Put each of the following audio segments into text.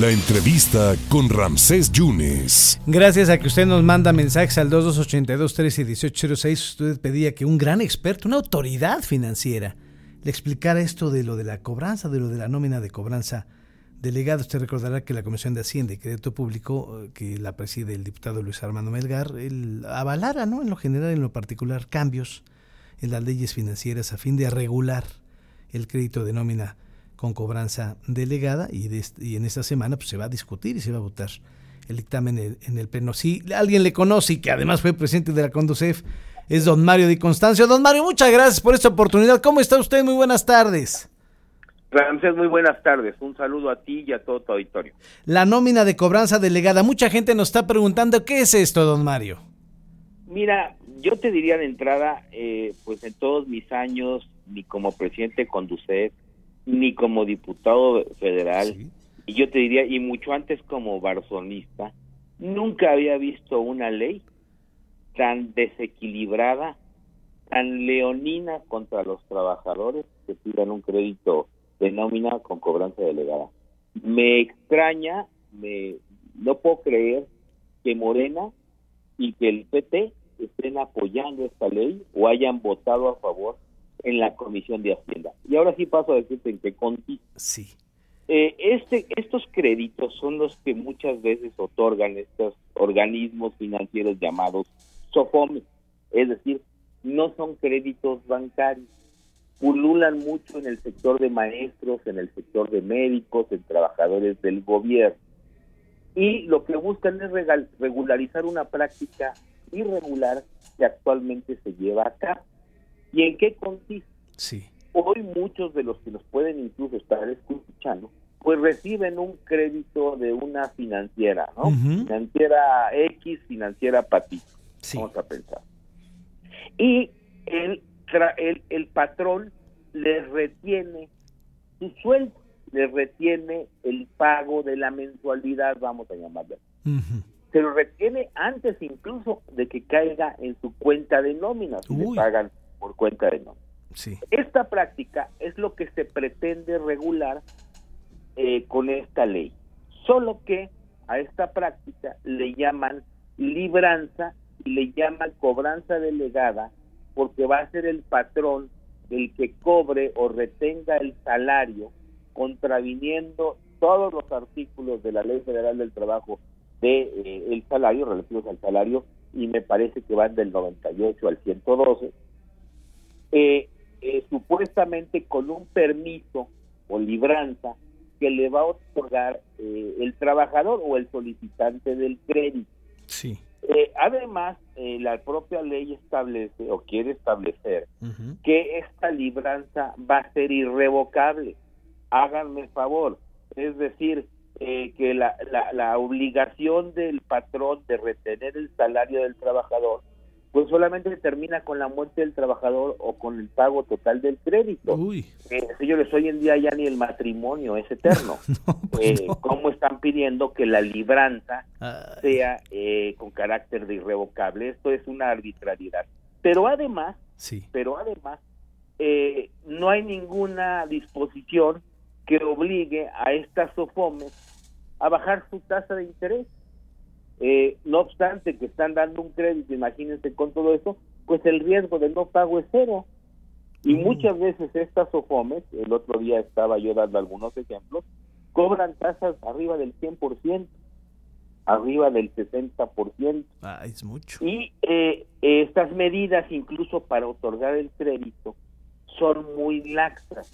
La entrevista con Ramsés Yunes. Gracias a que usted nos manda mensajes al 2282 131806 usted pedía que un gran experto, una autoridad financiera, le explicara esto de lo de la cobranza, de lo de la nómina de cobranza delegada. Usted recordará que la Comisión de Hacienda y Crédito Público, eh, que la preside el diputado Luis Armando Melgar, él avalara, ¿no? En lo general, en lo particular, cambios en las leyes financieras a fin de regular el crédito de nómina con cobranza delegada y, y en esta semana pues, se va a discutir y se va a votar el dictamen en, en el pleno. Si alguien le conoce y que además fue presidente de la Conducef, es don Mario Di Constancio. Don Mario, muchas gracias por esta oportunidad. ¿Cómo está usted? Muy buenas tardes. Ramsés, muy buenas tardes. Un saludo a ti y a todo tu auditorio. La nómina de cobranza delegada. Mucha gente nos está preguntando qué es esto, don Mario. Mira, yo te diría de entrada, eh, pues en todos mis años, ni como presidente de Conducef, ni como diputado federal, y yo te diría, y mucho antes como barzonista, nunca había visto una ley tan desequilibrada, tan leonina contra los trabajadores que pidan un crédito de nómina con cobranza delegada. Me extraña, me no puedo creer que Morena y que el PT estén apoyando esta ley o hayan votado a favor en la Comisión de Hacienda. Y ahora sí paso a decirte en qué consiste. Sí. Eh, este, estos créditos son los que muchas veces otorgan estos organismos financieros llamados SOFOMES, es decir, no son créditos bancarios, pululan mucho en el sector de maestros, en el sector de médicos, en trabajadores del gobierno. Y lo que buscan es regularizar una práctica irregular que actualmente se lleva a cabo. ¿Y en qué consiste? Sí. Hoy muchos de los que nos pueden incluso estar escuchando, pues reciben un crédito de una financiera, ¿no? Financiera X, financiera Patito. Vamos a pensar. Y el, el, el patrón les retiene su sueldo, les retiene el pago de la mensualidad, vamos a llamarlo. Se lo retiene antes incluso de que caiga en su cuenta de nómina, si le pagan por cuenta de nómina. Sí. Esta práctica es lo que se pretende regular eh, con esta ley. Solo que a esta práctica le llaman libranza y le llaman cobranza delegada porque va a ser el patrón el que cobre o retenga el salario contraviniendo todos los artículos de la Ley Federal del Trabajo de eh, el salario relativos al salario y me parece que van del 98 al 112 eh, eh, supuestamente con un permiso o libranza que le va a otorgar eh, el trabajador o el solicitante del crédito. Sí. además, la propia ley establece o quiere establecer que esta libranza va a ser irrevocable. Háganme el favor. Es decir, que la, la, la, obligación del patrón de retener el salario del trabajador pues solamente termina con la muerte del trabajador o con el pago total del crédito. Uy. Eh, señores, hoy en día ya ni el matrimonio es eterno. Pues eh, ¿Cómo están pidiendo que la libranza sea eh, con carácter de irrevocable? Esto es una arbitrariedad. Pero además, sí. pero además, eh, no hay ninguna disposición que obligue a estas SOFOMES a bajar su tasa de interés. Eh, no obstante que están dando un crédito, imagínense con todo eso, pues el riesgo de no pago es cero. Y muchas veces estas SOFOMES, el otro día estaba yo dando algunos ejemplos, cobran tasas arriba del 100%, arriba del 60%. Ah, es mucho. Y eh, estas medidas, incluso para otorgar el crédito, son muy laxas.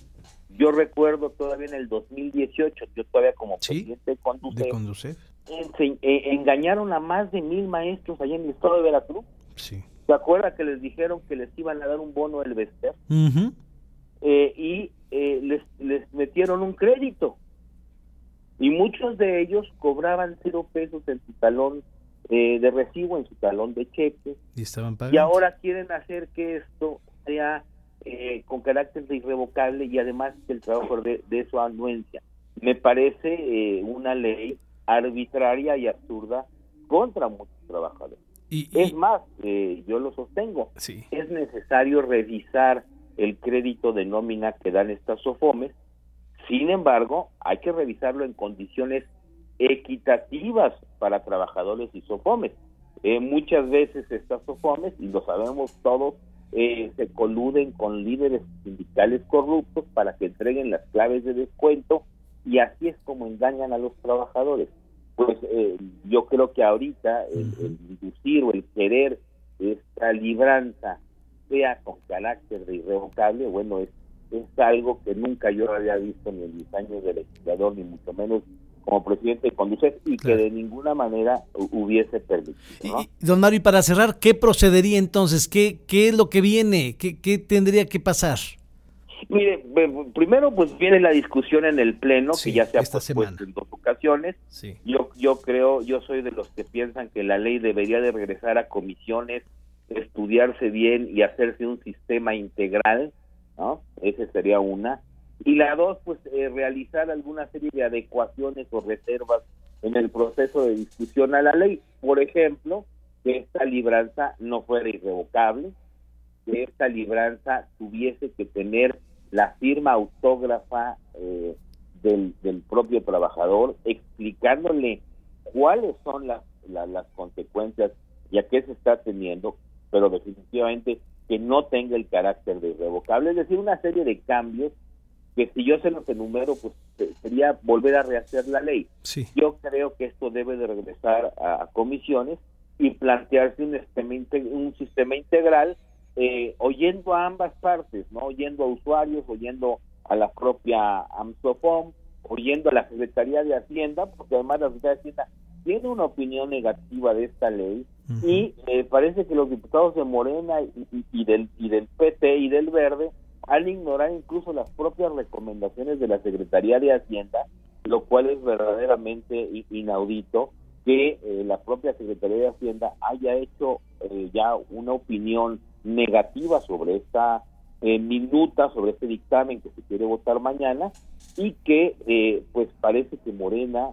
Yo recuerdo todavía en el 2018, yo todavía como presidente de Conducef, de Conducef. Eh, engañaron a más de mil maestros allá en el estado de Veracruz. Sí. ¿Se acuerda que les dijeron que les iban a dar un bono del Vester? eh, y eh, les, les metieron un crédito. Y muchos de ellos cobraban cero pesos en su talón eh, de recibo, en su talón de cheque. Y estaban pagando. Y ahora quieren hacer que esto sea eh, con carácter de irrevocable y además que el trabajo de, de su anuencia. Me parece eh, una ley arbitraria y absurda contra muchos trabajadores. Y, Es más, eh, yo lo sostengo, Sí. es necesario revisar el crédito de nómina que dan estas SOFOMES, sin embargo, hay que revisarlo en condiciones equitativas para trabajadores y SOFOMES. Eh, muchas veces estas SOFOMES, y lo sabemos todos, eh, se coluden con líderes sindicales corruptos para que entreguen las claves de descuento y así es como engañan a los trabajadores. Pues eh, yo creo que ahorita el, el inducir o el querer esta libranza sea con carácter de irrevocable, bueno, es, es algo que nunca yo había visto ni en mis años de legislador, ni mucho menos como presidente de Conducef y que de ninguna manera hubiese permitido. Y, don Mario, y para cerrar, ¿qué procedería entonces? ¿Qué, qué es lo que viene? ¿Qué, qué tendría que pasar? Mire, primero pues viene la discusión en el pleno que ya se ha puesto en dos ocasiones. Yo yo creo, yo soy de los que piensan que la ley debería de regresar a comisiones, estudiarse bien y hacerse un sistema integral, ¿no? Esa sería una. Y la dos, pues eh, realizar alguna serie de adecuaciones o reservas en el proceso de discusión a la ley. Por ejemplo, que esta libranza no fuera irrevocable, que esta libranza tuviese que tener la firma autógrafa eh, del, del, propio trabajador, explicándole cuáles son las, las consecuencias y a qué se está teniendo, pero definitivamente que no tenga el carácter de irrevocable, es decir, una serie de cambios que si yo se los enumero, pues sería volver a rehacer la ley. Sí. Yo creo que esto debe de regresar a, comisiones y plantearse un sistema, un sistema integral, eh, oyendo a ambas partes, no oyendo a usuarios, oyendo a la propia AMSOFOM, oyendo a la Secretaría de Hacienda, porque además la Secretaría de Hacienda tiene una opinión negativa de esta ley y eh, parece que los diputados de Morena y, y, del, y del PT y del Verde al ignorar incluso las propias recomendaciones de la Secretaría de Hacienda, lo cual es verdaderamente inaudito que eh, la propia Secretaría de Hacienda haya hecho eh, ya una opinión negativa sobre esta eh, minuta, sobre este dictamen que se quiere votar mañana y que pues parece que Morena,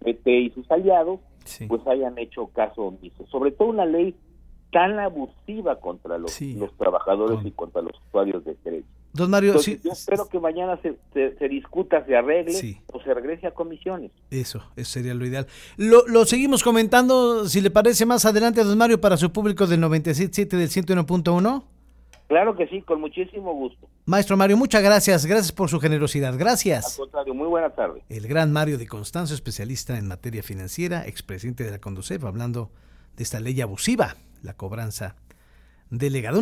PT y sus aliados pues hayan hecho caso omiso, sobre todo una ley tan abusiva contra los, los trabajadores y contra los usuarios de crédito. Don Mario, yo espero que mañana se, se, discuta, se arregle o se regrese a comisiones. Eso, eso sería lo ideal. Lo, lo, seguimos comentando, si le parece más adelante, don Mario, para su público del 97.7 del 101.1. Claro que sí, con muchísimo gusto. Maestro Mario, muchas gracias. Gracias por su generosidad. Gracias. Al contrario, muy buena tarde. El gran Mario de Constanzo, especialista en materia financiera, expresidente de la Conducef, hablando de esta ley abusiva la cobranza delegado.